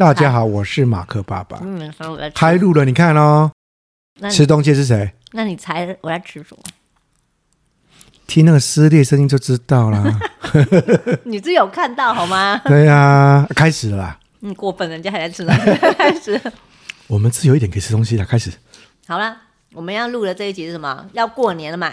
大家好，我是马克爸爸。嗯，开录了，你看哦。吃东西是谁？那你猜我在吃什么？听那个撕裂声音就知道啦。你是有看到好吗？对呀、啊，开始了啦。嗯，过分，人家还在吃呢。开始。我们自由一点，可以吃东西了。开始。好了，我们要录的这一集是什么？要过年了嘛？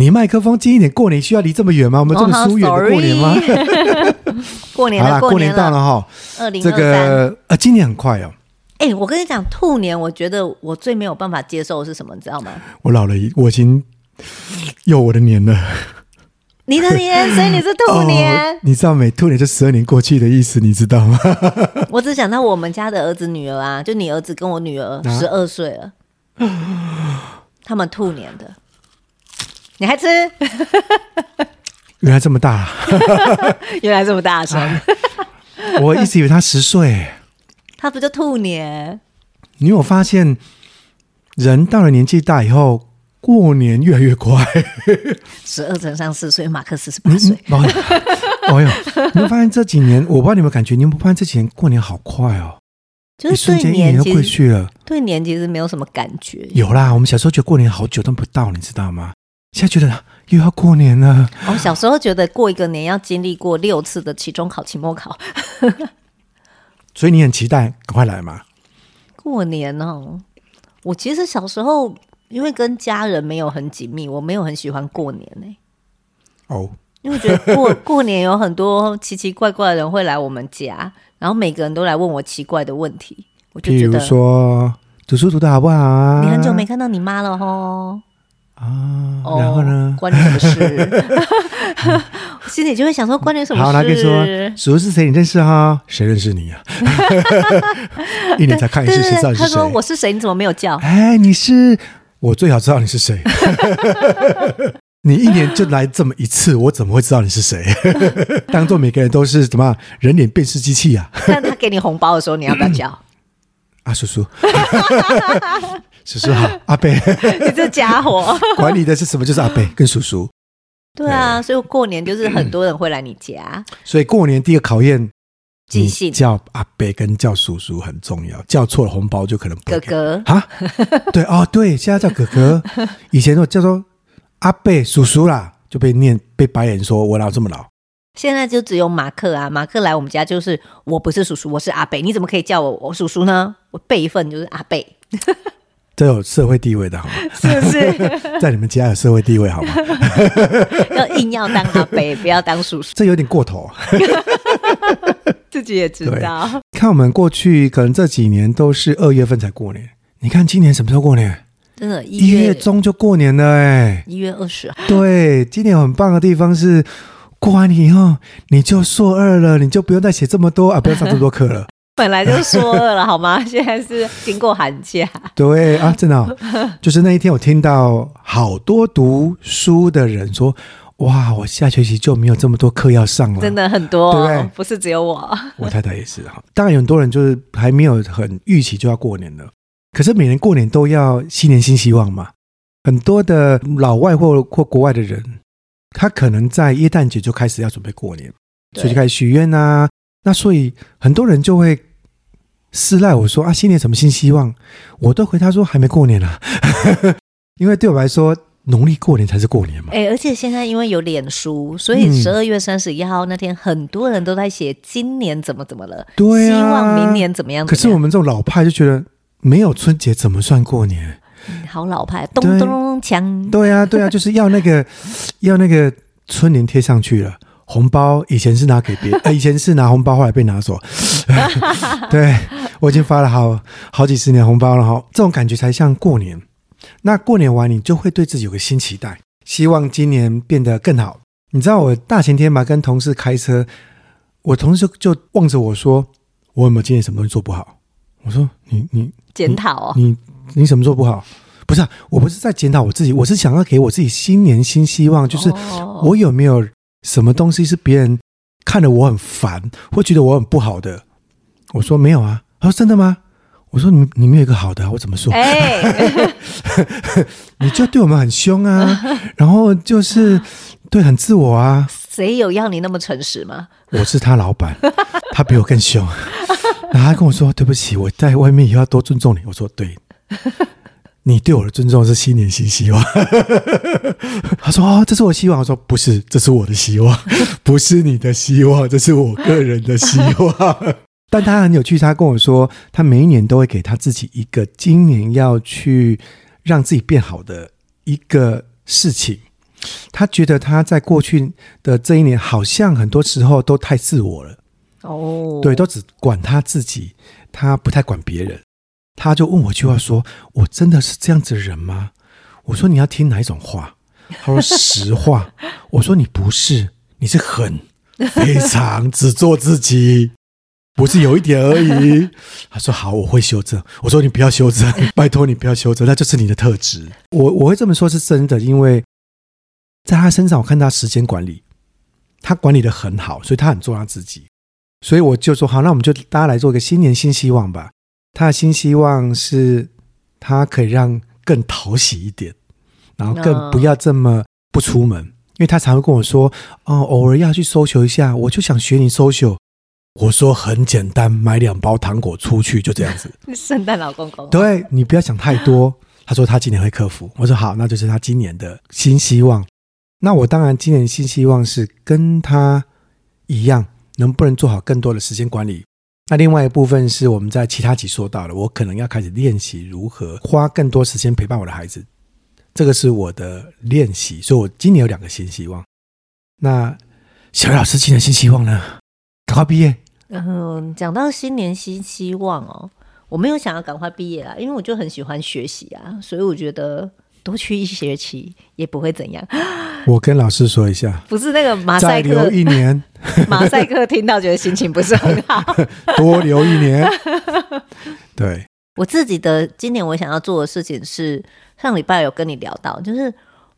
你麦克风近一点，过年需要离这么远吗？我们这么疏远的过年吗？Oh, 过年了，过年到了哈。二零这个呃，今年很快哦。哎、欸，我跟你讲，兔年，我觉得我最没有办法接受的是什么，你知道吗？我老了，我已经有我的年了。你的年，所以你是兔年。哦、你知道没兔年就十二年过去的意思，你知道吗？我只想到我们家的儿子女儿啊，就你儿子跟我女儿十二岁了，啊、他们兔年的。你还吃？原来这么大，原来这么大声。我一直以为他十岁，他不就兔年？你有发现，人到了年纪大以后，过年越来越快。十二乘上四岁，马克四十八岁。哎呦，你会发现这几年，我不知道你们感觉，你们发现这几年过年好快哦，就是瞬间一年都过去了。对年其实没有什么感觉。有啦，我们小时候觉得过年好久都不到，你知道吗？现在觉得又要过年了。我、哦、小时候觉得过一个年要经历过六次的期中考、期末考，所以你很期待赶快来嘛。过年哦，我其实小时候因为跟家人没有很紧密，我没有很喜欢过年呢。哦，因为觉得过 过年有很多奇奇怪怪的人会来我们家，然后每个人都来问我奇怪的问题，我就觉得比如说读书读得好不好啊？你很久没看到你妈了吼。啊，然后呢？关你什么事？心里就会想说，关你什么事？好，他跟你说，叔叔是谁？你认识哈？谁认识你啊？一年才看一次，谁知道你是谁？他说我是谁？你怎么没有叫？哎，你是我最好知道你是谁。你一年就来这么一次，我怎么会知道你是谁？当做每个人都是什么人脸辨识机器啊？那他给你红包的时候，你要不要叫？啊，叔叔。叔叔好，阿贝，你这家伙 管理的是什么？就是阿贝跟叔叔。对啊，所以过年就是很多人会来你家。所以过年第一个考验，记性，叫阿伯跟叫叔叔很重要。叫错了红包就可能哥哥啊。对哦，对，现在叫哥哥，以前都叫做阿伯叔叔啦，就被念被白眼说，我老这么老。现在就只有马克啊，马克来我们家就是我不是叔叔，我是阿伯，你怎么可以叫我我叔叔呢？我辈分就是阿伯。都有社会地位的好吗？是不是？在你们家有社会地位好吗？要硬要当阿伯，不要当叔叔，这有点过头。自己也知道。看我们过去可能这几年都是二月份才过年，你看今年什么时候过年？真的，一月，月中就过年了哎，一月二十号。对，今年很棒的地方是，过完年以后你就硕二了，你就不用再写这么多啊，不用上这么多课了。本来就说了了好吗？现在是经过寒假。对啊，真的、哦，就是那一天，我听到好多读书的人说：“哇，我下学期就没有这么多课要上了。”真的很多、哦，对，不是只有我。我太太也是哈。当然，有很多人就是还没有很预期就要过年了。可是每年过年都要新年新希望嘛。很多的老外或或国外的人，他可能在耶诞节就开始要准备过年，所以就开始许愿啊。那所以很多人就会。私赖我说啊，新年什么新希望？我都回他说还没过年啊，因为对我来说，农历过年才是过年嘛。哎、欸，而且现在因为有脸书，所以十二月三十一号那天，很多人都在写今年怎么怎么了，对啊，希望明年怎么样。可是我们这种老派就觉得，没有春节怎么算过年？嗯、好老派，咚咚咚锵。对啊，对啊，就是要那个 要那个春联贴上去了。红包以前是拿给别人，呃，以前是拿红包，后来被拿走。对，我已经发了好好几十年红包了哈，这种感觉才像过年。那过年完，你就会对自己有个新期待，希望今年变得更好。你知道我大前天嘛，跟同事开车，我同事就就望着我说：“我有没有今年什么东西做不好？”我说：“你你检讨哦，你你什么做不好？不是啊，我不是在检讨我自己，我是想要给我自己新年新希望，就是我有没有。”什么东西是别人看了我很烦，会觉得我很不好的？我说没有啊。他说真的吗？我说你你们有一个好的，我怎么说？哎，你就对我们很凶啊，然后就是对很自我啊。谁有要你那么诚实吗？我是他老板，他比我更凶。然后他跟我说：“对不起，我在外面也要多尊重你。”我说：“对，你对我的尊重是新年新希望。”他说：“哦，这是我希望。”我说：“不是，这是我的希望，不是你的希望，这是我个人的希望。”但他很有趣，他跟我说，他每一年都会给他自己一个今年要去让自己变好的一个事情。他觉得他在过去的这一年，好像很多时候都太自我了。哦，对，都只管他自己，他不太管别人。他就问我一句话说：“我真的是这样子的人吗？”我说：“你要听哪一种话？”他说：“实话。”我说：“你不是，你是很非常只做自己。”不是有一点而已。他说好，我会修正。我说你不要修正，拜托你不要修正，那就是你的特质。我我会这么说，是真的，因为在他身上，我看他时间管理，他管理的很好，所以他很做他自己。所以我就说好，那我们就大家来做一个新年新希望吧。他的新希望是，他可以让更讨喜一点，然后更不要这么不出门，因为他常会跟我说，哦，偶尔要去 social 一下，我就想学你 social。我说很简单，买两包糖果出去，就这样子。圣诞老公公，对，你不要想太多。他说他今年会克服。我说好，那就是他今年的新希望。那我当然今年新希望是跟他一样，能不能做好更多的时间管理？那另外一部分是我们在其他集说到了，我可能要开始练习如何花更多时间陪伴我的孩子。这个是我的练习，所以我今年有两个新希望。那小老师今年新希望呢？赶快毕业。嗯，讲到新年新希望哦，我没有想要赶快毕业啦，因为我就很喜欢学习啊，所以我觉得多去一学期也不会怎样。我跟老师说一下，不是那个马赛克，留一年，马赛克听到觉得心情不是很好，多留一年。对，我自己的今年我想要做的事情是，上礼拜有跟你聊到，就是。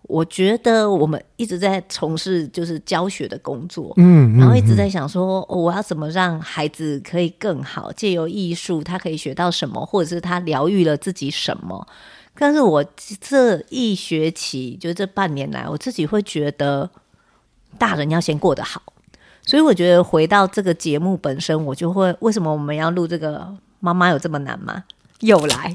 我觉得我们一直在从事就是教学的工作，嗯，然后一直在想说，哦，我要怎么让孩子可以更好，借由艺术，他可以学到什么，或者是他疗愈了自己什么。但是我这一学期，就这半年来，我自己会觉得，大人要先过得好。所以我觉得回到这个节目本身，我就会为什么我们要录这个？妈妈有这么难吗？又来。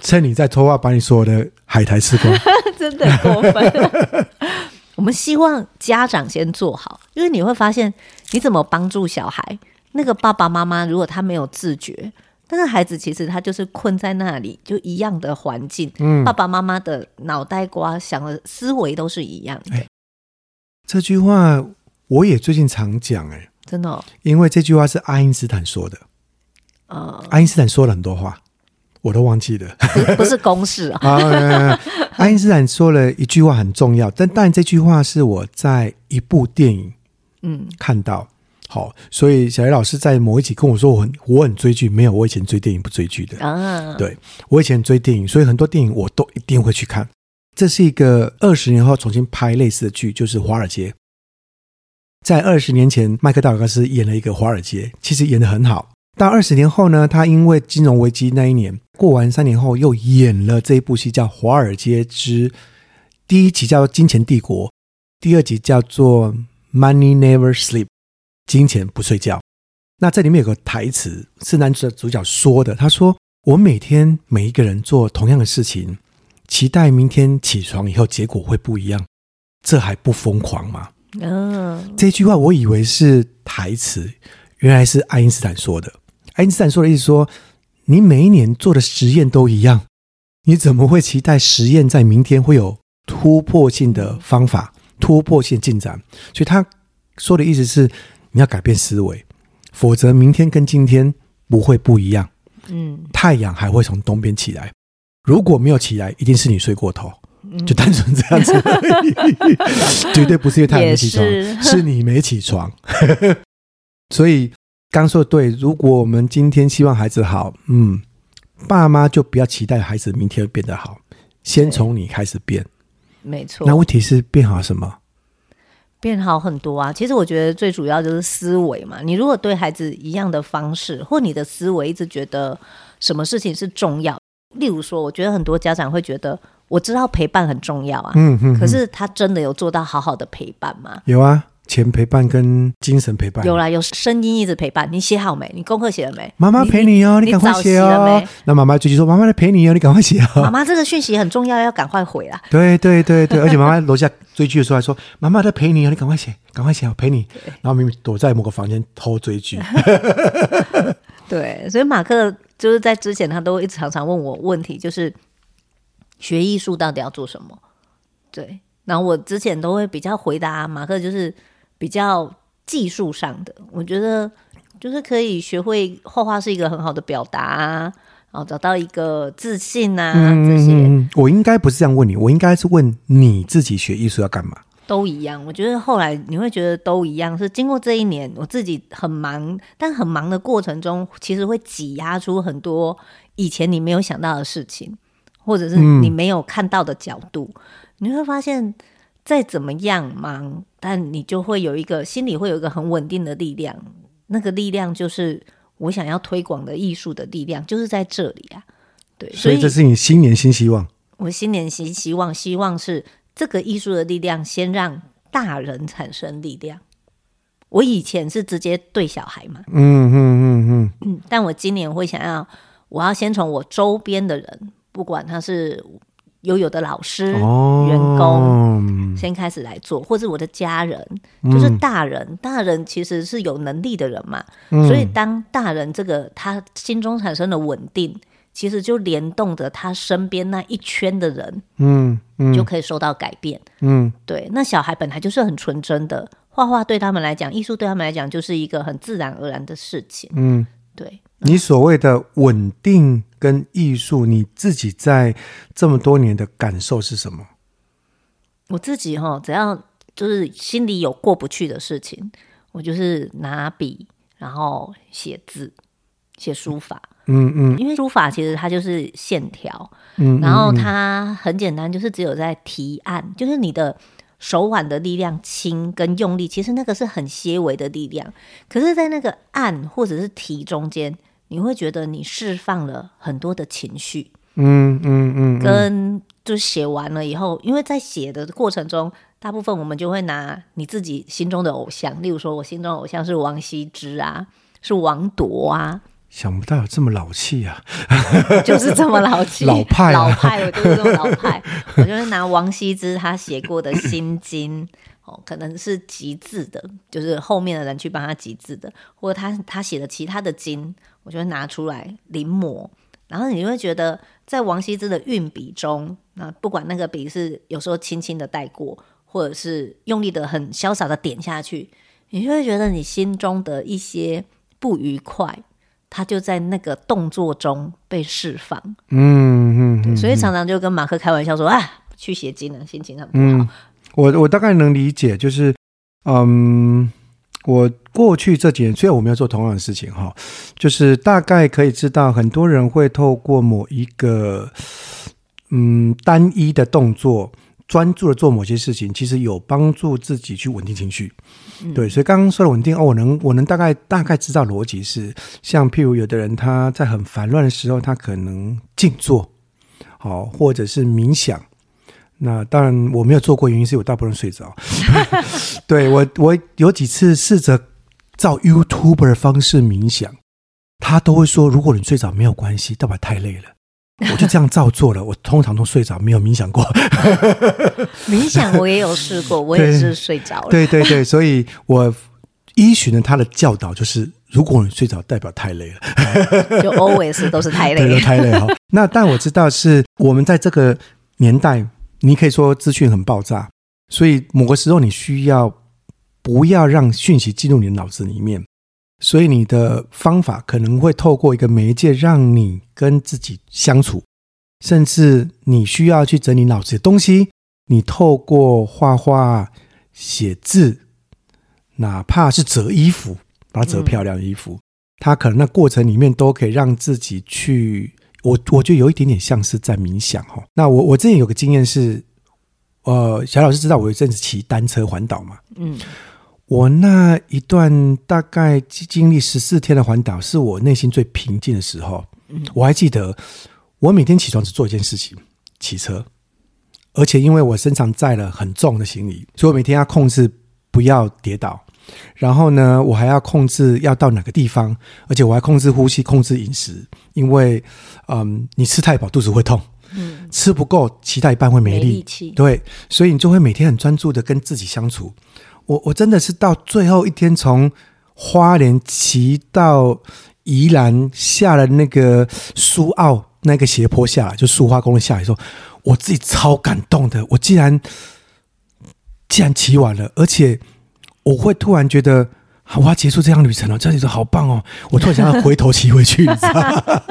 趁你在拖话，把你所有的海苔吃光，真的过分。我们希望家长先做好，因为你会发现，你怎么帮助小孩，那个爸爸妈妈如果他没有自觉，但是孩子其实他就是困在那里，就一样的环境。嗯，爸爸妈妈的脑袋瓜想的思维都是一样的。欸，这句话我也最近常讲，哎，真的，哦，因为这句话是爱因斯坦说的。呃，爱因斯坦说了很多话。我都忘记了，不是公式啊。啊，爱因斯坦说了一句话很重要，但但这句话是我在一部电影嗯看到，好，所以小叶老师在某一集跟我说我很我很追剧，没有，我以前追电影不追剧的啊。对，我以前追电影，所以很多电影我都一定会去看。这是一个二十年后重新拍类似的剧，就是《华尔街》。在二十年前，麦克道格斯演了一个《华尔街》，其实演得很好。到二十年后呢，他因为金融危机那一年过完三年后，又演了这一部戏，叫《华尔街之》第一集叫《金钱帝国》，第二集叫做《Money Never Sleep》，金钱不睡觉。那这里面有个台词是男主主角说的，他说：“我每天每一个人做同样的事情，期待明天起床以后结果会不一样，这还不疯狂吗？”嗯，这句话我以为是台词，原来是爱因斯坦说的。爱因斯坦说的意思说，你每一年做的实验都一样，你怎么会期待实验在明天会有突破性的方法、突破性进展？所以他说的意思是，你要改变思维，否则明天跟今天不会不一样。嗯，太阳还会从东边起来，如果没有起来，一定是你睡过头，就单纯这样子 绝对不是因为太阳没起床，是，是你没起床。所以。刚说的对，如果我们今天希望孩子好，嗯，爸妈就不要期待孩子明天会变得好，先从你开始变。没错。那问题是变好什么？变好很多啊。其实我觉得最主要就是思维嘛。你如果对孩子一样的方式，或你的思维一直觉得什么事情是重要，例如说，我觉得很多家长会觉得，我知道陪伴很重要啊，可是他真的有做到好好的陪伴吗？有啊。钱陪伴跟精神陪伴。有啦，有声音一直陪伴。你写好没？你功课写了没？妈妈陪你哦，你赶快写哦。那妈妈继续说：“妈妈来陪你哦，你赶快写哦。”妈妈这个讯息很重要，要赶快回啦。对对对对，而且妈妈楼下追剧的时候还说：“妈妈在陪你哦，你赶快写，赶快写，我陪你。”然后明明躲在某个房间偷追剧。对，所以马克就是在之前，他都一直常常问我问题，就是学艺术到底要做什么？对，然后我之前都会比较回答马克，就是比较技术上的，我觉得就是可以学会画画是一个很好的表达啊，然后找到一个自信啊，嗯、这些。我应该不是这样问你，我应该是问你自己学艺术要干嘛？都一样，我觉得后来你会觉得都一样，是经过这一年，我自己很忙，但很忙的过程中，其实会挤压出很多以前你没有想到的事情，或者是你没有看到的角度。嗯、你会发现，再怎么样忙，但你就会有一个心里会有一个很稳定的力量，那个力量就是我想要推广的艺术的力量，就是在这里啊。对，所以这是你新年新希望。我新年新希望，希望是。这个艺术的力量，先让大人产生力量。我以前是直接对小孩嘛，嗯嗯嗯嗯嗯，但我今年会想要，我要先从我周边的人，不管他是有有的老师、哦、员工，先开始来做，或者我的家人，就是大人，嗯、大人其实是有能力的人嘛，嗯、所以当大人这个他心中产生了稳定。其实就联动着他身边那一圈的人，嗯，嗯，就可以受到改变，嗯，对。那小孩本来就是很纯真的，画画对他们来讲，艺术对他们来讲就是一个很自然而然的事情，嗯，对。你所谓的稳定跟艺术，你自己在这么多年的感受是什么？我自己哈，只要就是心里有过不去的事情，我就是拿笔，然后写字，写书法。嗯嗯，因为书法其实它就是线条，嗯，然后它很简单，就是只有在提案，就是你的手腕的力量轻跟用力，其实那个是很些微的力量，可是，在那个按或者是提中间，你会觉得你释放了很多的情绪，嗯嗯嗯，跟就写完了以后，因为在写的过程中，大部分我们就会拿你自己心中的偶像，例如说我心中的偶像是王羲之啊，是王铎啊。想不到有这么老气啊！就是这么老气，老派、啊，老派，我就是这么老派。我就是拿王羲之他写过的《心经》哦，可能是集字的，就是后面的人去帮他集字的，或者他他写的其他的经，我就会拿出来临摹。然后你会觉得，在王羲之的运笔中，那不管那个笔是有时候轻轻的带过，或者是用力的很潇洒的点下去，你就会觉得你心中的一些不愉快。他就在那个动作中被释放，嗯嗯，所以常常就跟马克开玩笑说：“啊，去写经了，心情很不好。嗯”我我大概能理解，就是，嗯，我过去这几年虽然我没有做同样的事情哈，就是大概可以知道，很多人会透过某一个嗯单一的动作。专注的做某些事情，其实有帮助自己去稳定情绪。嗯、对，所以刚刚说的稳定哦，我能我能大概大概知道逻辑是，像譬如有的人他在很烦乱的时候，他可能静坐，好、哦，或者是冥想。那当然我没有做过，原因是我大部分睡着。对，我我有几次试着照 YouTuber 的方式冥想，他都会说，如果你睡着没有关系，代表太累了。我就这样照做了，我通常都睡着，没有冥想过。冥想我也有试过，我也是睡着了。对对对，所以我依循了他的教导，就是如果你睡着，代表太累了。就 always 都是太累，对，太累哈。那但我知道是我们在这个年代，你可以说资讯很爆炸，所以某个时候你需要不要让讯息进入你的脑子里面。所以你的方法可能会透过一个媒介，让你跟自己相处，甚至你需要去整理脑子的东西。你透过画画、写字，哪怕是折衣服，把它折漂亮的衣服，它可能那过程里面都可以让自己去。我我觉得有一点点像是在冥想哈。那我我之前有个经验是，呃，小老师知道我有一阵子骑单车环岛嘛，嗯。我那一段大概经历十四天的环岛，是我内心最平静的时候。我还记得，我每天起床只做一件事情：骑车。而且因为我身上载了很重的行李，所以我每天要控制不要跌倒。然后呢，我还要控制要到哪个地方，而且我还控制呼吸、控制饮食，因为，嗯，你吃太饱肚子会痛，嗯，吃不够其他一半会没力，没力气，对，所以你就会每天很专注的跟自己相处。我我真的是到最后一天从花莲骑到宜兰，下了那个苏澳那个斜坡下来，就苏花公路下来的时候，我自己超感动的。我竟然竟然骑完了，而且。我会突然觉得，我要结束这趟旅程了，这里说好棒哦！我突然想要回头骑回去，你知道？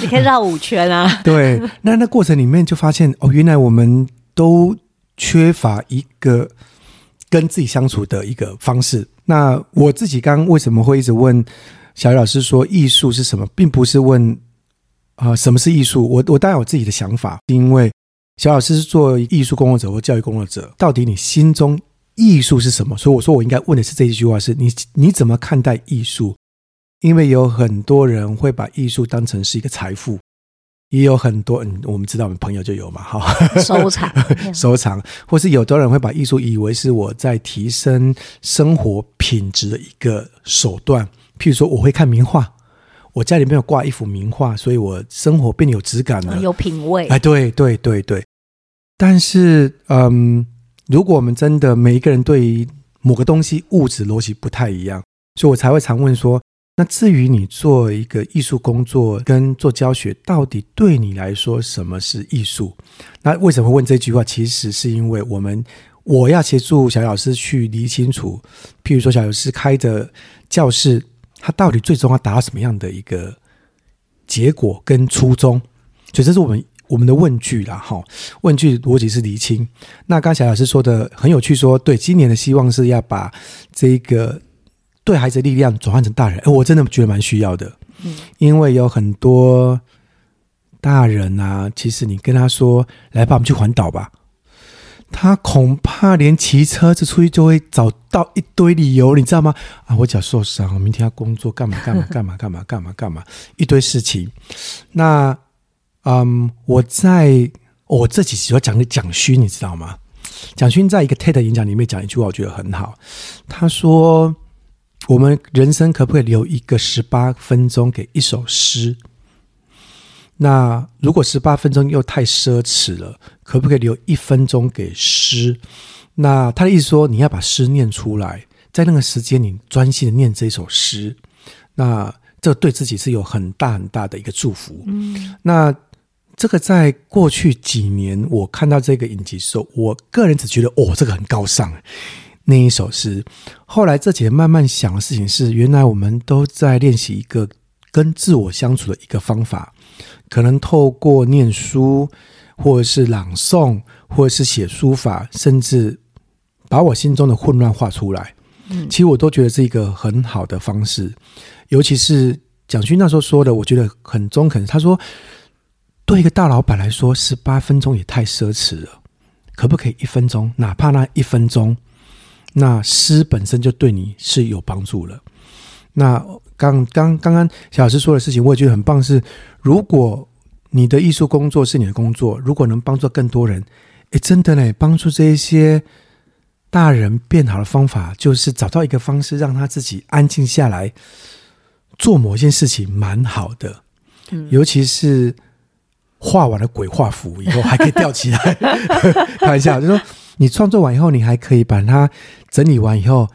你可以绕五圈啊。对，那那过程里面就发现，哦，原来我们都缺乏一个跟自己相处的一个方式。那我自己刚刚为什么会一直问小鱼老师说艺术是什么，并不是问啊、什么是艺术。我我当然有自己的想法，因为小老师是做艺术工作者或教育工作者，到底你心中。艺术是什么？所以我说，我应该问的是这一句话：是你你怎么看待艺术？因为有很多人会把艺术当成是一个财富，也有很多嗯，我们知道我们朋友就有嘛，哈，收藏 收藏，或是有的人会把艺术以为是我在提升生活品质的一个手段。譬如说，我会看名画，我家里面有挂一幅名画，所以我生活变得有质感了，有品味。哎，对对对对，但是嗯。如果我们真的每一个人对于某个东西物质逻辑不太一样，所以我才会常问说：那至于你做一个艺术工作跟做教学，到底对你来说什么是艺术？那为什么问这句话？其实是因为我们我要协助小老师去理清楚，譬如说小老师开的教室，他到底最终要达到什么样的一个结果跟初衷？所以这是我们。我们的问句啦，哈，问句逻辑是厘清。那刚才小老师说的很有趣说，说对，今年的希望是要把这个对孩子的力量转换成大人。哎，我真的觉得蛮需要的，嗯，因为有很多大人啊，其实你跟他说，来吧，我们去环岛吧，他恐怕连骑车子出去就会找到一堆理由，你知道吗？啊，我脚受伤，我明天要工作，干嘛干嘛干嘛干嘛干嘛干嘛，一堆事情，那。嗯，um, 我在我这几集要讲的蒋勋，你知道吗？蒋勋在一个 TED 演讲里面讲一句话，我觉得很好。他说：“我们人生可不可以留一个十八分钟给一首诗？那如果十八分钟又太奢侈了，可不可以留一分钟给诗？那他的意思说，你要把诗念出来，在那个时间你专心的念这首诗，那这对自己是有很大很大的一个祝福。嗯，那。这个在过去几年，我看到这个影集的时候，我个人只觉得哦，这个很高尚。那一首诗，后来这几年慢慢想的事情是，原来我们都在练习一个跟自我相处的一个方法，可能透过念书，或者是朗诵，或者是写书法，甚至把我心中的混乱画出来。嗯，其实我都觉得是一个很好的方式。尤其是蒋勋那时候说的，我觉得很中肯。他说。对一个大老板来说，十八分钟也太奢侈了。可不可以一分钟？哪怕那一分钟，那诗本身就对你是有帮助了。那刚刚刚刚小老师说的事情，我也觉得很棒是。是如果你的艺术工作是你的工作，如果能帮助更多人，诶，真的嘞，帮助这一些大人变好的方法，就是找到一个方式，让他自己安静下来做某件事情，蛮好的。嗯，尤其是。画完了鬼画符以后还可以吊起来，开玩笑，就说你创作完以后，你还可以把它整理完以后，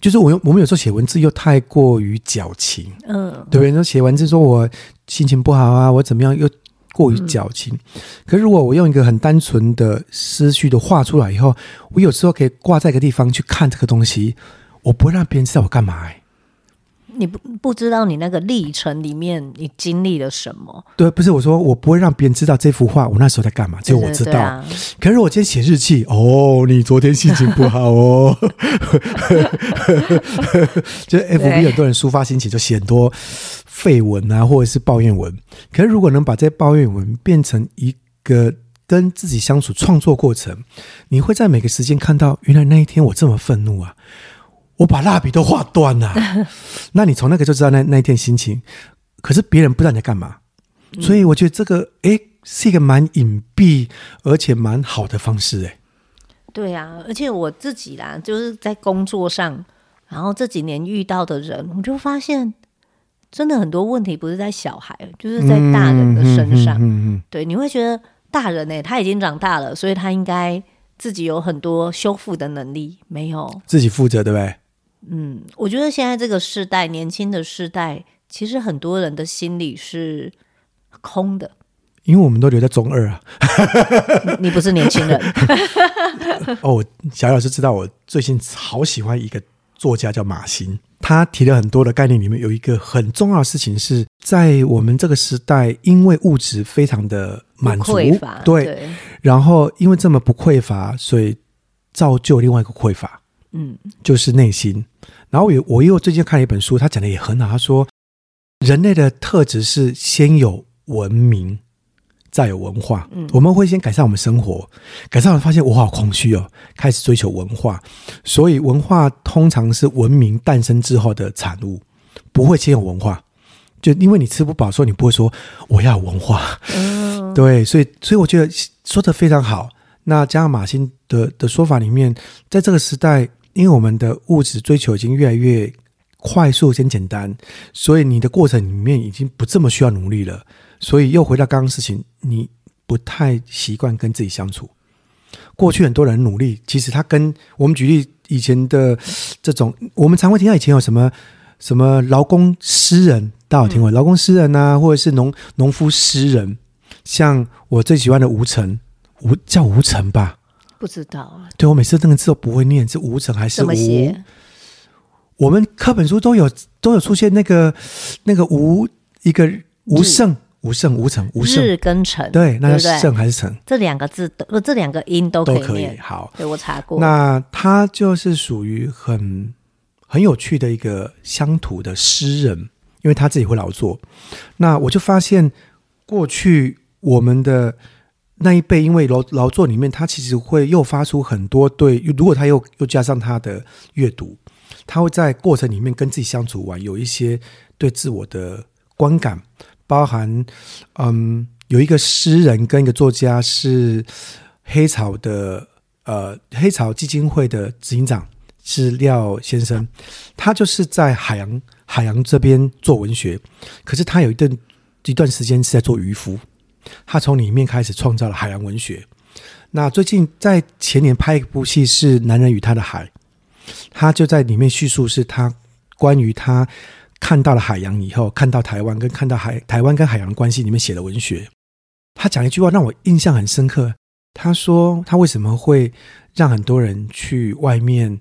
就是我我们有时候写文字又太过于矫情，嗯，对不对？说写文字说我心情不好啊，我怎么样又过于矫情。嗯、可是如果我用一个很单纯的思绪的画出来以后，我有时候可以挂在一个地方去看这个东西，我不会让别人知道我干嘛、欸。你不不知道你那个历程里面你经历了什么？对，不是我说我不会让别人知道这幅画我那时候在干嘛，只有我知道。可是我今天写日记，哦，你昨天心情不好哦。就 FB 很多人抒发心情，就写很多废文啊，或者是抱怨文。可是如果能把这些抱怨文变成一个跟自己相处创作过程，你会在每个时间看到，原来那一天我这么愤怒啊。我把蜡笔都画断了，那你从那个就知道那那一天心情。可是别人不知道你在干嘛，所以我觉得这个诶是一个蛮隐蔽而且蛮好的方式哎。对啊，而且我自己啦，就是在工作上，然后这几年遇到的人，我就发现，真的很多问题不是在小孩，就是在大人的身上。嗯嗯嗯、对，你会觉得大人呢、欸，他已经长大了，所以他应该自己有很多修复的能力，没有自己负责，对不对？嗯，我觉得现在这个时代，年轻的世代，其实很多人的心里是空的。因为我们都留在中二啊你，你不是年轻人 哦。小老师知道我最近好喜欢一个作家叫马欣，他提了很多的概念，里面有一个很重要的事情是在我们这个时代，因为物质非常的满足，匮乏，对，对，然后因为这么不匮乏，所以造就另外一个匮乏，嗯，就是内心。然后我我又最近看了一本书，他讲的也很好，他说人类的特质是先有文明。再有文化，嗯，我们会先改善我们生活，改善完发现我好空虚哦，开始追求文化，所以文化通常是文明诞生之后的产物，不会先有文化，就因为你吃不饱，所以你不会说我要文化，嗯，对，所以所以我觉得说的非常好。那加上马欣的的说法里面，在这个时代，因为我们的物质追求已经越来越快速、先简单，所以你的过程里面已经不这么需要努力了。所以又回到刚刚事情，你不太习惯跟自己相处。过去很多人努力，其实他跟我们举例以前的这种，我们常会听到以前有什么什么劳工诗人，大家有听过劳工诗人啊，或者是农农夫诗人，像我最喜欢的吴晨，吴叫吴晨吧？不知道啊。对，我每次那个字都不会念，是吴澄还是吴？我们课本书都有都有出现那个那个吴一个吴胜。吴胜、吴澄、吴胜，日跟辰，对，那是胜还是辰？这两个字都，这两个音都可以念。都可以。好，对我查过。那他就是属于很很有趣的一个乡土的诗人，因为他自己会劳作。那我就发现，过去我们的那一辈，因为劳劳作里面，他其实会诱发出很多对。如果他又又加上他的阅读，他会在过程里面跟自己相处完，有一些对自我的观感。包含，嗯，有一个诗人跟一个作家是黑潮的，呃，黑潮基金会的执行长是廖先生，他就是在海洋海洋这边做文学，可是他有一段一段时间是在做渔夫，他从里面开始创造了海洋文学。那最近在前年拍一部戏是《男人与他的海》，他就在里面叙述是他关于他。看到了海洋以后，看到台湾跟看到海台湾跟海洋关系里面写的文学，他讲一句话让我印象很深刻。他说他为什么会让很多人去外面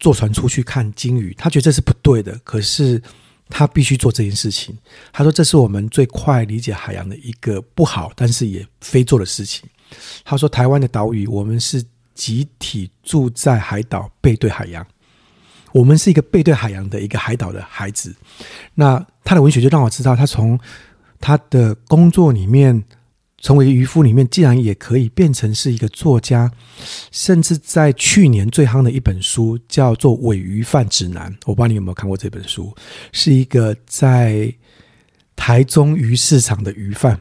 坐船出去看鲸鱼？他觉得这是不对的，可是他必须做这件事情。他说这是我们最快理解海洋的一个不好，但是也非做的事情。他说台湾的岛屿，我们是集体住在海岛，背对海洋。我们是一个背对海洋的一个海岛的孩子，那他的文学就让我知道，他从他的工作里面成为渔夫里面，竟然也可以变成是一个作家，甚至在去年最夯的一本书叫做《伪鱼饭指南》，我不知道你有没有看过这本书，是一个在台中鱼市场的鱼贩，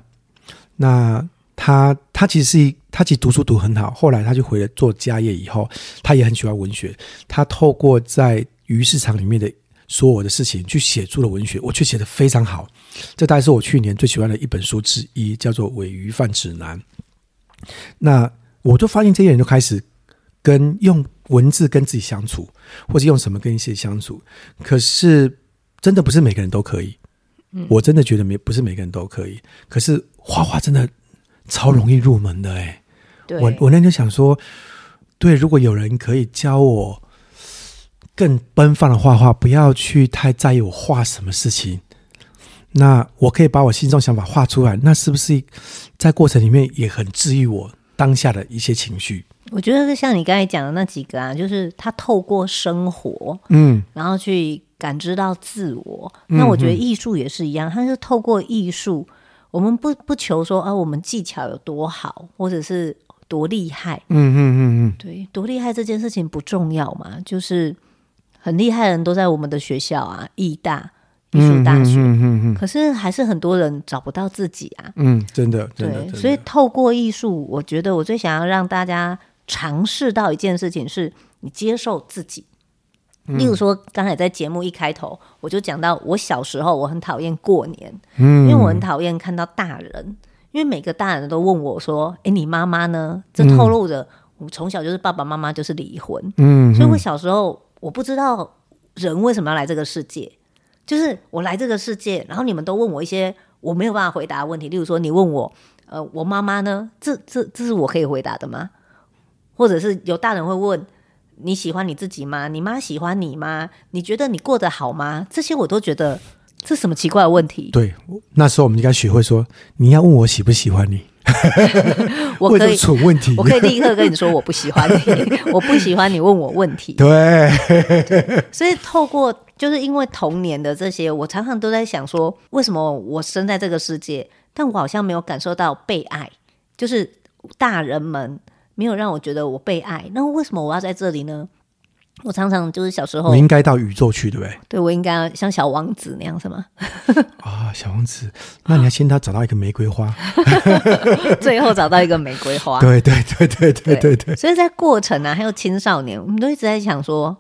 那他他其实是一。他其实读书读很好，后来他就回来做家业，以后他也很喜欢文学。他透过在鱼市场里面的所有的事情去写出了文学，我却写得非常好。这大概是我去年最喜欢的一本书之一，叫做《伪鱼饭指南》。那我就发现这些人就开始跟用文字跟自己相处，或者用什么跟一些相处。可是真的不是每个人都可以，我真的觉得没不是每个人都可以。可是画画真的。超容易入门的哎、欸，我我那天想说，对，如果有人可以教我更奔放的画画，不要去太在意我画什么事情，那我可以把我心中想法画出来，那是不是在过程里面也很治愈我当下的一些情绪？我觉得是像你刚才讲的那几个啊，就是他透过生活，嗯，然后去感知到自我。嗯、那我觉得艺术也是一样，他是透过艺术。我们不不求说啊，我们技巧有多好，或者是多厉害。嗯嗯嗯嗯，对，多厉害这件事情不重要嘛，就是很厉害的人都在我们的学校啊，艺大、艺术大学。嗯嗯嗯嗯。可是还是很多人找不到自己啊。嗯，真的，真的。对，所以透过艺术，我觉得我最想要让大家尝试到一件事情，是你接受自己。例如说，刚才在节目一开头，我就讲到我小时候我很讨厌过年，嗯，因为我很讨厌看到大人，因为每个大人都问我说：“哎，你妈妈呢？”这透露着我从小就是爸爸妈妈就是离婚，嗯，所以我小时候我不知道人为什么要来这个世界，就是我来这个世界，然后你们都问我一些我没有办法回答的问题，例如说你问我，呃，我妈妈呢？这这这是我可以回答的吗？或者是有大人会问。你喜欢你自己吗？你妈喜欢你吗？你觉得你过得好吗？这些我都觉得这什么奇怪的问题。对，那时候我们应该学会说，你要问我喜不喜欢你。我可以蠢问题，我可以立刻跟你说我不喜欢你，我不喜欢你问我问题。对，所以透过就是因为童年的这些，我常常都在想说，为什么我生在这个世界，但我好像没有感受到被爱，就是大人们。没有让我觉得我被爱，那为什么我要在这里呢？我常常就是小时候，我应该到宇宙去，对不对？对，我应该像小王子那样，是吗？啊、哦，小王子，那你要先他找到一个玫瑰花，最后找到一个玫瑰花。对对对对对对对。所以在过程啊，还有青少年，我们都一直在想说，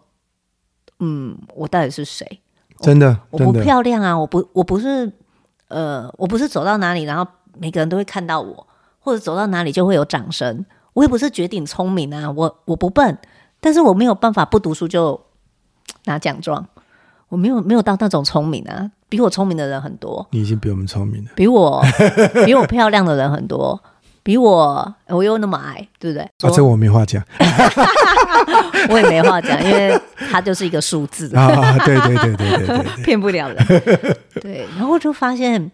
嗯，我到底是谁？真的，我，我不漂亮啊，我不，我不是，呃，我不是走到哪里，然后每个人都会看到我，或者走到哪里就会有掌声。我也不是绝顶聪明啊，我我不笨，但是我没有办法不读书就 拿奖状，我没有没有到那种聪明啊，比我聪明的人很多。你已经比我们聪明了，比我 比我漂亮的人很多，比我我又那么矮，对不对？啊，这我没话讲，我也没话讲，因为它就是一个数字啊，对对对对对对，对，骗不了人。对，然后就发现。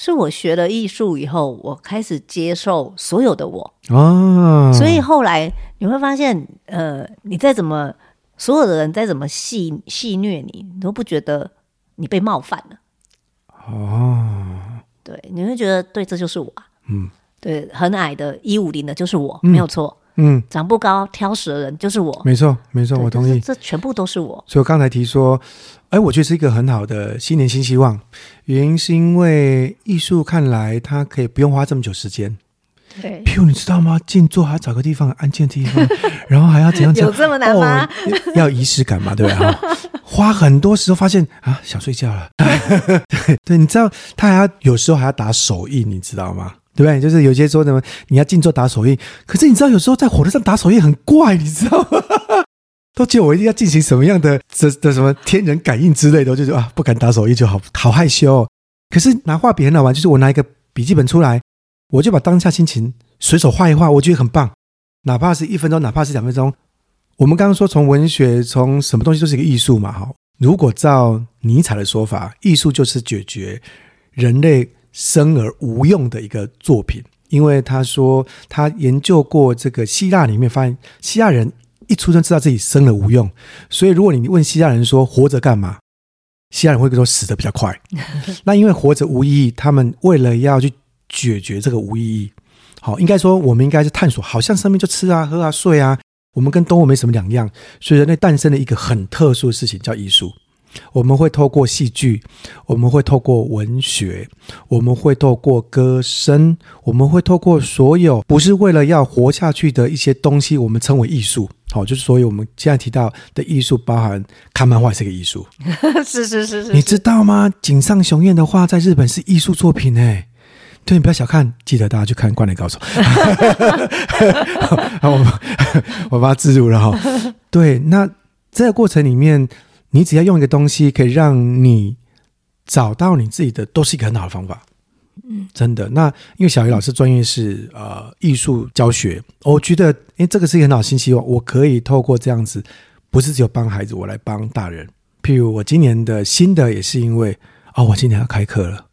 是我学了艺术以后，我开始接受所有的我。哦，所以后来你会发现，呃，你再怎么，所有的人再怎么戏戏虐你，你都不觉得你被冒犯了。哦。对，你会觉得对，这就是我，嗯，对，很矮的一五零的就是我，嗯、没有错，嗯，长不高挑食的人就是我，没错，没错，我同意，这全部都是我。所以我刚才提说。哎，我觉得是一个很好的新年新希望。原因是因为艺术看来它可以不用花这么久时间。对，譬如你知道吗？静坐还要找个地方安静的地方，然后还要怎样？有这么难吗？哦、要仪式感嘛，对吧？花很多时候发现啊，想睡觉了。对对，你知道他还要有时候还要打手印，你知道吗？对？就是有些说什么你要静坐打手印，可是你知道有时候在火车上打手印很怪，你知道吗？都觉得我一定要进行什么样的这的什么天人感应之类的，我就觉得啊，不敢打手印就好好害羞。可是拿画笔很好玩，就是我拿一个笔记本出来，我就把当下心情随手画一画，我觉得很棒。哪怕是一分钟，哪怕是两分钟。我们刚刚说从文学，从什么东西都是一个艺术嘛，哈。如果照尼采的说法，艺术就是解决人类生而无用的一个作品，因为他说他研究过这个希腊里面，发现希腊人。一出生知道自己生而无用，所以如果你问希腊人说活着干嘛，希腊人会说死的比较快。那因为活着无意义，他们为了要去解决这个无意义，好，应该说我们应该是探索，好像生命就吃啊、喝啊、睡啊，我们跟动物没什么两样，所以人类诞生了一个很特殊的事情叫艺术。我们会透过戏剧，我们会透过文学，我们会透过歌声，我们会透过所有不是为了要活下去的一些东西，我们称为艺术。好，就是所以我们现在提到的艺术，包含看漫画是个艺术。是是是是，你知道吗？井上雄彦的画在日本是艺术作品诶。对，你不要小看，记得大家去看《灌篮高手》好。我我把它置入了哈。对，那这个过程里面。你只要用一个东西，可以让你找到你自己的，都是一个很好的方法。嗯，真的。那因为小鱼老师专业是呃艺术教学，我觉得诶这个是一个很好的新希望。我可以透过这样子，不是只有帮孩子，我来帮大人。譬如我今年的新的也是因为哦，我今年要开课了。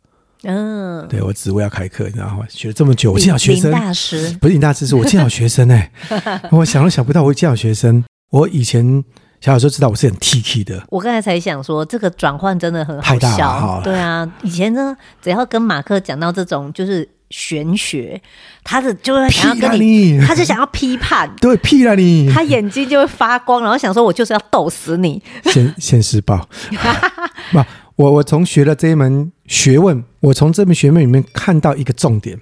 嗯，对我职位要开课，你知道吗？学了这么久，我见到学生大师不是林大师，是我见到学生哎、欸，我想都想不到我会见到学生。我以前。小时候知道我是很 T K 的，我刚才才想说，这个转换真的很好笑。太对啊，以前呢，只要跟马克讲到这种就是玄学，他的就会想要跟你，你。他就想要批判，对，屁了你，他眼睛就会发光，然后想说，我就是要逗死你。现 现实报，不，我我从学了这一门学问，我从这门学问里面看到一个重点，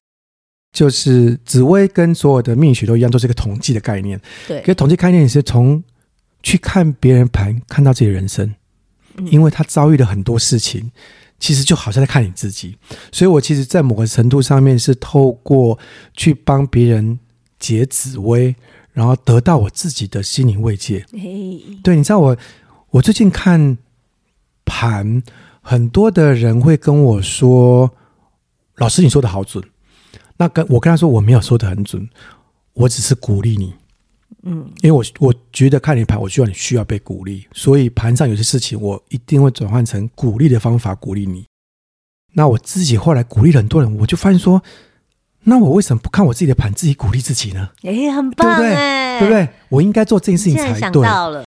就是紫薇跟所有的命学都一样，都是一个统计的概念。对，可是统计概念也是从去看别人盘，看到自己的人生，因为他遭遇了很多事情，其实就好像在看你自己。所以我其实，在某个程度上面是透过去帮别人解紫薇，然后得到我自己的心灵慰藉。对，你知道我，我最近看盘，很多的人会跟我说：“老师，你说的好准。”那跟我跟他说，我没有说的很准，我只是鼓励你。嗯，因为我我觉得看你盘，我需要你需要被鼓励，所以盘上有些事情，我一定会转换成鼓励的方法鼓励你。那我自己后来鼓励了很多人，我就发现说，那我为什么不看我自己的盘，自己鼓励自己呢？哎，很棒，对不对？对不对？我应该做这件事情才对。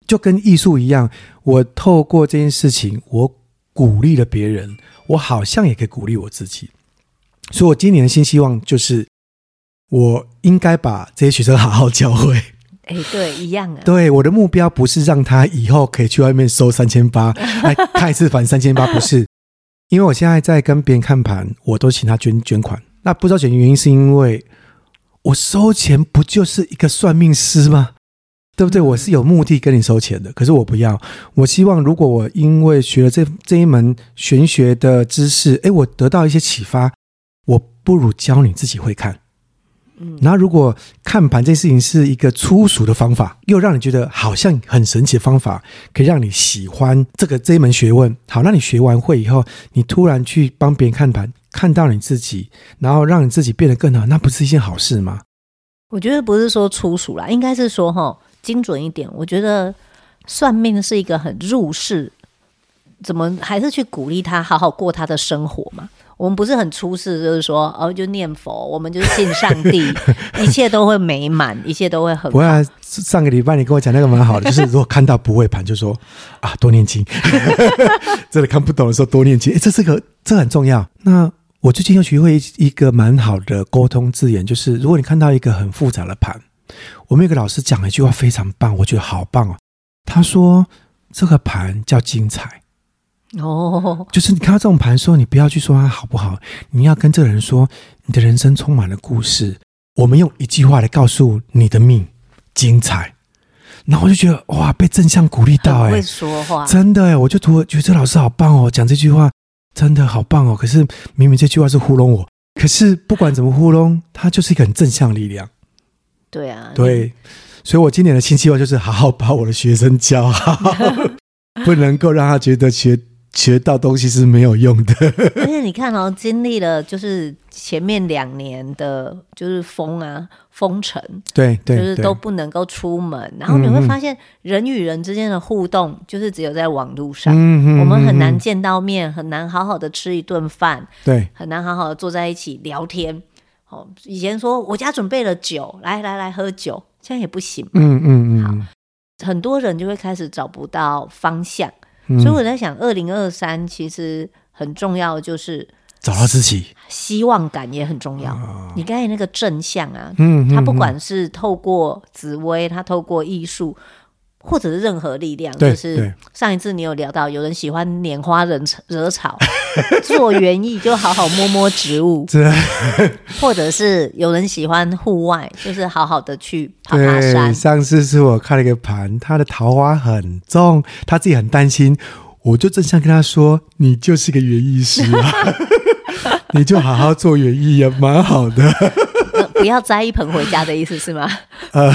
就跟艺术一样，我透过这件事情，我鼓励了别人，我好像也可以鼓励我自己。所以，我今年的新希望就是，我应该把这些学生好好教会。哎，对，一样啊。对，我的目标不是让他以后可以去外面收三千八，来看一次盘三千八，不是。因为我现在在跟别人看盘，我都请他捐捐款。那不知道捐的原因，是因为我收钱不就是一个算命师吗？对不对？我是有目的跟你收钱的，可是我不要。我希望，如果我因为学了这这一门玄学的知识，哎，我得到一些启发，我不如教你自己会看。嗯，然后如果看盘这件事情是一个粗俗的方法，又让你觉得好像很神奇的方法，可以让你喜欢这个这一门学问。好，那你学完会以后，你突然去帮别人看盘，看到你自己，然后让你自己变得更好，那不是一件好事吗？我觉得不是说粗俗啦，应该是说哈精准一点。我觉得算命是一个很入世，怎么还是去鼓励他好好过他的生活嘛？我们不是很出世，就是说哦，就念佛，我们就是信上帝，一切都会美满，一切都会很好。不啊，上个礼拜你跟我讲那个蛮好的，就是如果看到不会盘，就说啊，多念经。真的看不懂的时候多念经，哎，这是个这很重要。那我最近又学会一个蛮好的沟通字眼，就是如果你看到一个很复杂的盘，我们有个老师讲了一句话非常棒，我觉得好棒哦。他说这个盘叫精彩。哦，就是你看到这种盘的时候，你不要去说它好不好，你要跟这个人说，你的人生充满了故事。我们用一句话来告诉你的命精彩，然后我就觉得哇，被正向鼓励到哎，会说话，真的哎，我就觉得觉得这老师好棒哦，讲这句话真的好棒哦。可是明明这句话是糊弄我，可是不管怎么糊弄，它就是一个很正向力量。对啊，对，所以我今年的新希望就是好好把我的学生教好，不能够让他觉得学。学到东西是没有用的，而且你看哦，经历了就是前面两年的，就是封啊封城，对对，就是都不能够出门，然后你会发现人与人之间的互动就是只有在网络上，嗯，我们很难见到面，很难好好的吃一顿饭，对，很难好好的坐在一起聊天。哦，以前说我家准备了酒，来来来喝酒，现在也不行，嗯嗯嗯，好，很多人就会开始找不到方向。所以我在想，二零二三其实很重要就是找到自己，希望感也很重要。你刚才那个正向啊，嗯，他不管是透过紫薇，他透过艺术，或者是任何力量，就是上一次你有聊到，有人喜欢拈花惹惹草，做园艺就好好摸摸植物，或者是有人喜欢户外，就是好好的去爬爬山。上次是我看了一个盘，他的桃花很重，他自己很担心，我就正想跟他说：“你就是个园艺师啊，你就好好做园艺也蛮好的。” 不要摘一盆回家的意思是吗？呃，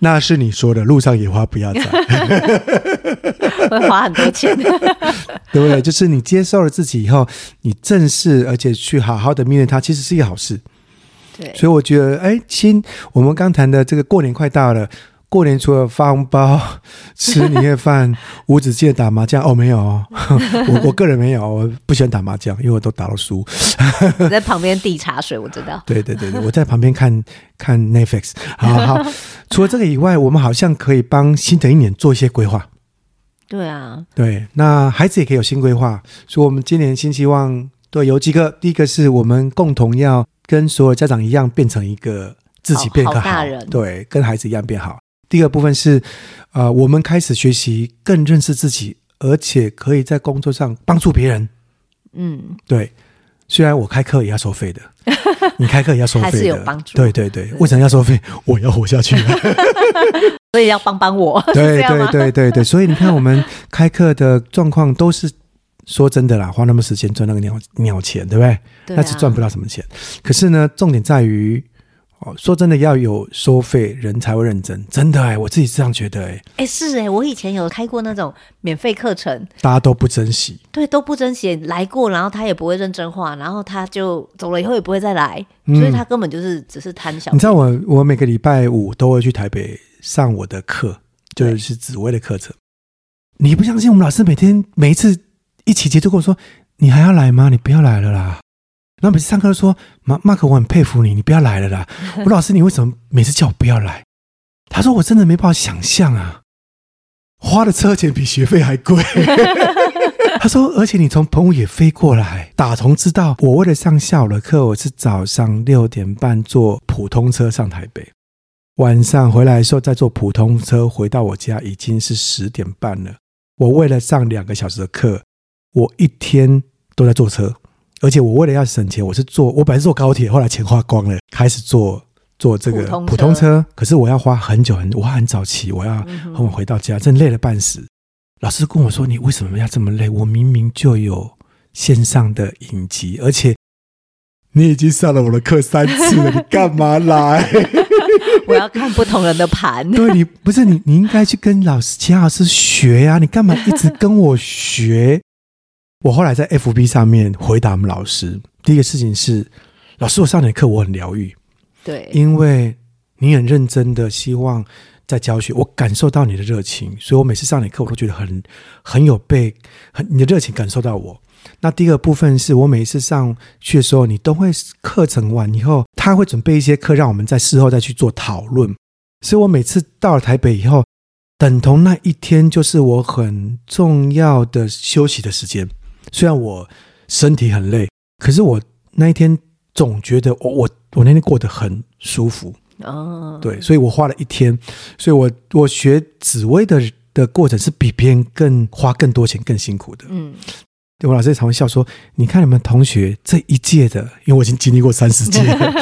那是你说的，路上野花不要摘，会花很多钱，对 不对？就是你接受了自己以后，你正视而且去好好的面对它，其实是一个好事。对，所以我觉得，哎，亲，我们刚谈的这个过年快到了。过年除了发红包、吃年夜饭、无止境的打麻将，哦，没有哦，我我个人没有，我不喜欢打麻将，因为我都打到输。我在旁边递茶水，我知道。对对对对，我在旁边看看 Netflix。好好，除了这个以外，我们好像可以帮新的一年做一些规划。对啊，对，那孩子也可以有新规划，所以我们今年新希望对有几个，第一个是我们共同要跟所有家长一样，变成一个自己变得好，好大人，对，跟孩子一样变好。第二部分是，呃，我们开始学习更认识自己，而且可以在工作上帮助别人。嗯，对，虽然我开课也要收费的，你开课也要收费的，还是有帮助。对对对，对为什么要收费？我要活下去，所以要帮帮我。对对对对对，所以你看，我们开课的状况都是说真的啦，花那么时间赚那个鸟鸟钱，对不对？对啊、那是赚不到什么钱。可是呢，重点在于。哦，说真的，要有收费人才会认真，真的哎，我自己这样觉得哎。哎，是哎，我以前有开过那种免费课程，大家都不珍惜，对，都不珍惜，来过，然后他也不会认真画，然后他就走了以后也不会再来，嗯、所以他根本就是只是贪小。你知道我，我每个礼拜五都会去台北上我的课，就是紫薇的课程。你不相信，我们老师每天每一次一起结束跟我说：“你还要来吗？你不要来了啦。”然后每次上课都说，马马可，我很佩服你，你不要来了啦。我老师，你为什么每次叫我不要来？他说我真的没办法想象啊，花的车钱比学费还贵。他说，而且你从澎湖也飞过来，打从知道我为了上下午的课，我是早上六点半坐普通车上台北，晚上回来的时候再坐普通车回到我家，已经是十点半了。我为了上两个小时的课，我一天都在坐车。而且我为了要省钱，我是坐我本来是坐高铁，后来钱花光了，开始坐坐这个普通，普通车。可是我要花很久很，我很早起，我要很晚回到家，真累了半死。老师跟我说：“你为什么要这么累？我明明就有线上的影集，而且你已经上了我的课三次了，你干嘛来？” 我要看不同人的盘。对，你不是你，你应该去跟老师其他老师学呀，啊，你干嘛一直跟我学？我后来在 FB 上面回答我们老师，第一个事情是，老师，我上你的课我很疗愈，对，因为你很认真的希望在教学，我感受到你的热情，所以我每次上你课我都觉得很很有被很你的热情感受到我。那第二个部分是我每一次上去的时候，你都会课程完以后，他会准备一些课让我们在事后再去做讨论，所以我每次到了台北以后，等同那一天就是我很重要的休息的时间。虽然我身体很累，可是我那一天总觉得我我我那天过得很舒服哦。对，所以我花了一天，所以我我学紫薇的的过程是比别人更花更多钱、更辛苦的。嗯，对我老师也常会笑说：“你看你们同学这一届的，因为我已经经历过三十届，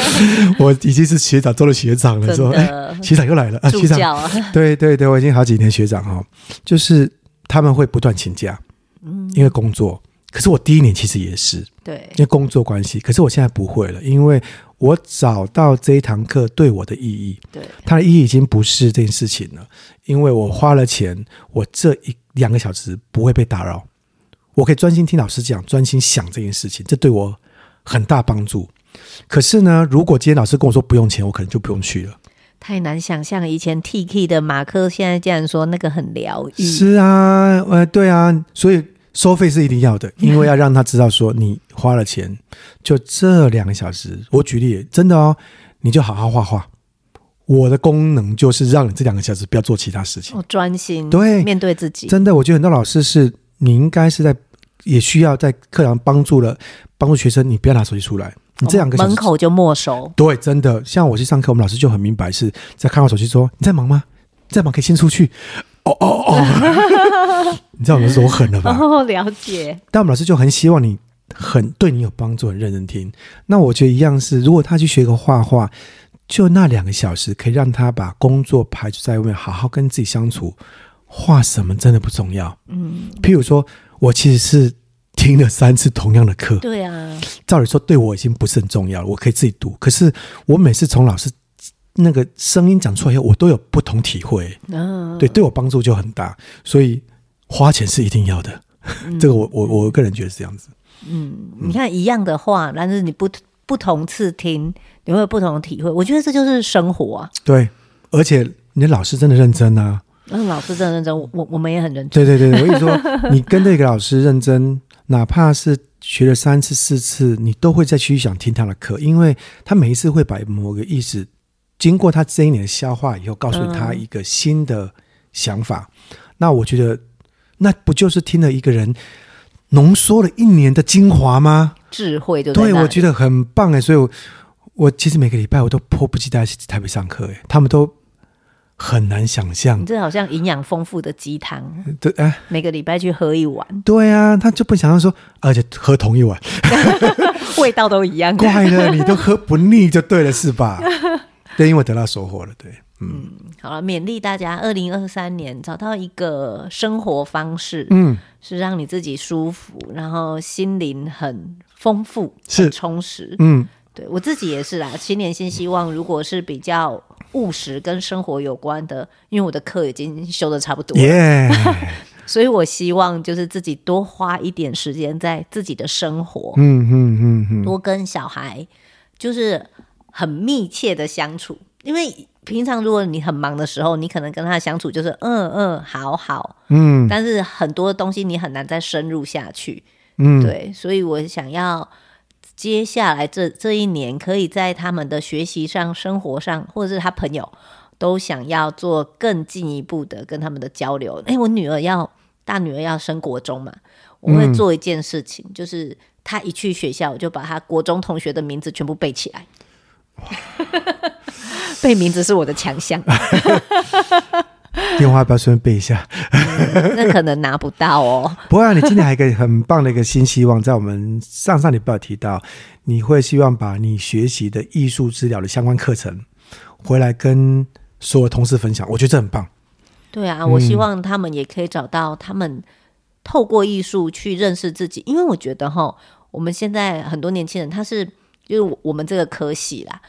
我已经是学长做了学长了。”说：“哎，学长又来了啊！”学长，对对对，我已经好几年学长哈，就是他们会不断请假，嗯，因为工作。可是我第一年其实也是，对，因为工作关系。可是我现在不会了，因为我找到这一堂课对我的意义，对，它的意义已经不是这件事情了。因为我花了钱，我这一两个小时不会被打扰，我可以专心听老师讲，专心想这件事情，这对我很大帮助。可是呢，如果今天老师跟我说不用钱，我可能就不用去了。太难想象，以前 T K 的马克现在竟然说那个很疗愈。是啊，呃，对啊，所以。收费是一定要的，因为要让他知道说你花了钱，就这两个小时。我举例，真的哦，你就好好画画。我的功能就是让你这两个小时不要做其他事情，哦，专心对，面对自己。真的，我觉得很多老师是，你应该是在也需要在课堂帮助了帮助学生，你不要拿手机出来，你这两个门口就没收。对，真的，像我去上课，我们老师就很明白是在看我手机，说你在忙吗？你在忙可以先出去。哦哦哦！你知道我们是多狠了吧？哦，了解。但我们老师就很希望你很对你有帮助，很认真听。那我觉得一样是，如果他去学个画画，就那两个小时可以让他把工作排除在外面，好好跟自己相处。画什么真的不重要。嗯。譬如说，我其实是听了三次同样的课。对啊。照理说，对我已经不是很重要了，我可以自己读。可是我每次从老师。那个声音讲出来以后，我都有不同体会，哦、对，对我帮助就很大，所以花钱是一定要的。嗯、这个我我我个人觉得是这样子。嗯，你看一样的话，但是你不不同次听，你会有不同的体会。我觉得这就是生活啊。对，而且你的老师真的认真啊。嗯，老师真的认真，我我们也很认真。对对对，我跟你说，你跟那个老师认真，哪怕是学了三次四次，你都会再去想听他的课，因为他每一次会把某个意思。经过他这一年的消化以后，告诉他一个新的想法。嗯、那我觉得，那不就是听了一个人浓缩了一年的精华吗？智慧就对，我觉得很棒哎。所以我，其实每个礼拜我都迫不及待去台北上课哎，他们都很难想象。你这好像营养丰富的鸡汤，对，哎，每个礼拜去喝一碗。对啊，他就不想要说，而且喝同一碗，味道都一样。怪了，你都喝不腻就对了，是吧？对，因为得到收获了，对。嗯，好了，勉励大家，二零二三年找到一个生活方式，嗯，是让你自己舒服，然后心灵很丰富、是很充实。嗯，对我自己也是啦。新年新希望，如果是比较务实跟生活有关的，因为我的课已经修的差不多了，耶，所以我希望就是自己多花一点时间在自己的生活，嗯嗯嗯嗯，多跟小孩就是很密切的相处，因为。平常如果你很忙的时候，你可能跟他相处就是嗯嗯好好，嗯，但是很多东西你很难再深入下去，嗯，对，所以我想要接下来这这一年，可以在他们的学习上、生活上，或者是他朋友都想要做更进一步的跟他们的交流。哎，我女儿要大女儿要升国中嘛，我会做一件事情，嗯，就是她一去学校，我就把她国中同学的名字全部背起来。背名字是我的强项，电话要不要顺便背一下？嗯，那可能拿不到哦。不过、啊、你今天还有一个很棒的一个新希望，在我们上上礼拜有提到，你会希望把你学习的艺术治疗的相关课程回来跟所有同事分享。我觉得这很棒。对啊，我希望他们也可以找到他们透过艺术去认识自己，因为我觉得哈，我们现在很多年轻人他是就是我们这个科系啦。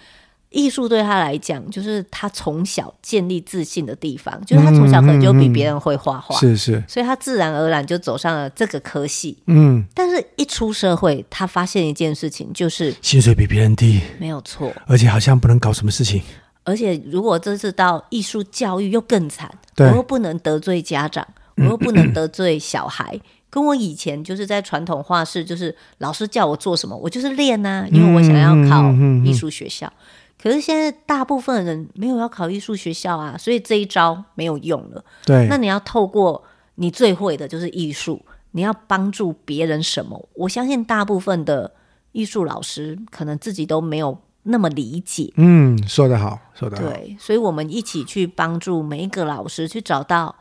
艺术对他来讲，就是他从小建立自信的地方，就是他从小可能就比别人会画画，是是，所以他自然而然就走上了这个科系。嗯，但是一出社会，他发现一件事情，就是薪水比别人低，没有错，而且好像不能搞什么事情，而且如果这次到艺术教育又更惨，我又不能得罪家长，我又不能 得罪小孩，嗯、跟我以前就是在传统画室，就是老师叫我做什么，我就是练啊，因为我想要考艺术学校。嗯嗯嗯嗯可是现在大部分人没有要考艺术学校啊，所以这一招没有用了。对，那你要透过你最会的就是艺术，你要帮助别人什么？我相信大部分的艺术老师可能自己都没有那么理解。嗯，说得好，说得好。对，所以我们一起去帮助每一个老师去找到，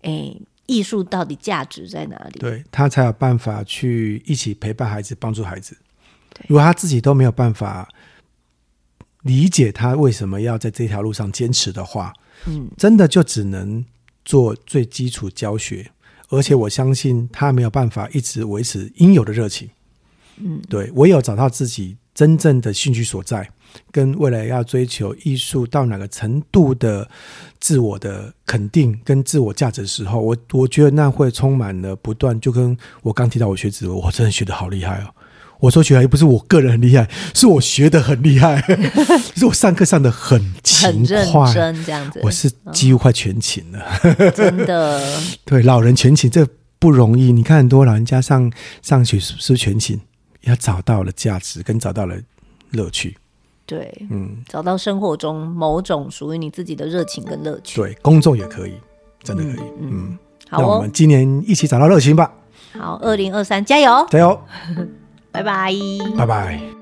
哎，艺术到底价值在哪里？对，他才有办法去一起陪伴孩子，帮助孩子。如果他自己都没有办法。理解他为什么要在这条路上坚持的话，嗯，真的就只能做最基础教学，而且我相信他没有办法一直维持应有的热情，嗯，对，唯有找到自己真正的兴趣所在，跟未来要追求艺术到哪个程度的自我的肯定跟自我价值的时候，我我觉得那会充满了不断，就跟我刚提到我学指纹，我真的学得好厉害哦。我说学来又不是我个人很厉害，是我学得很厉害，是我上课上的很勤很认真这样子。我是几乎快全勤了，哦、真的。对，老人全勤这不容易。你看很多老人家上上学是不是全勤？要找到了价值，跟找到了乐趣。对，嗯，找到生活中某种属于你自己的热情跟乐趣。对，工作也可以，真的可以。嗯，嗯好、哦，那我们今年一起找到热情吧。好，二零二三加油，加油。拜拜，拜拜。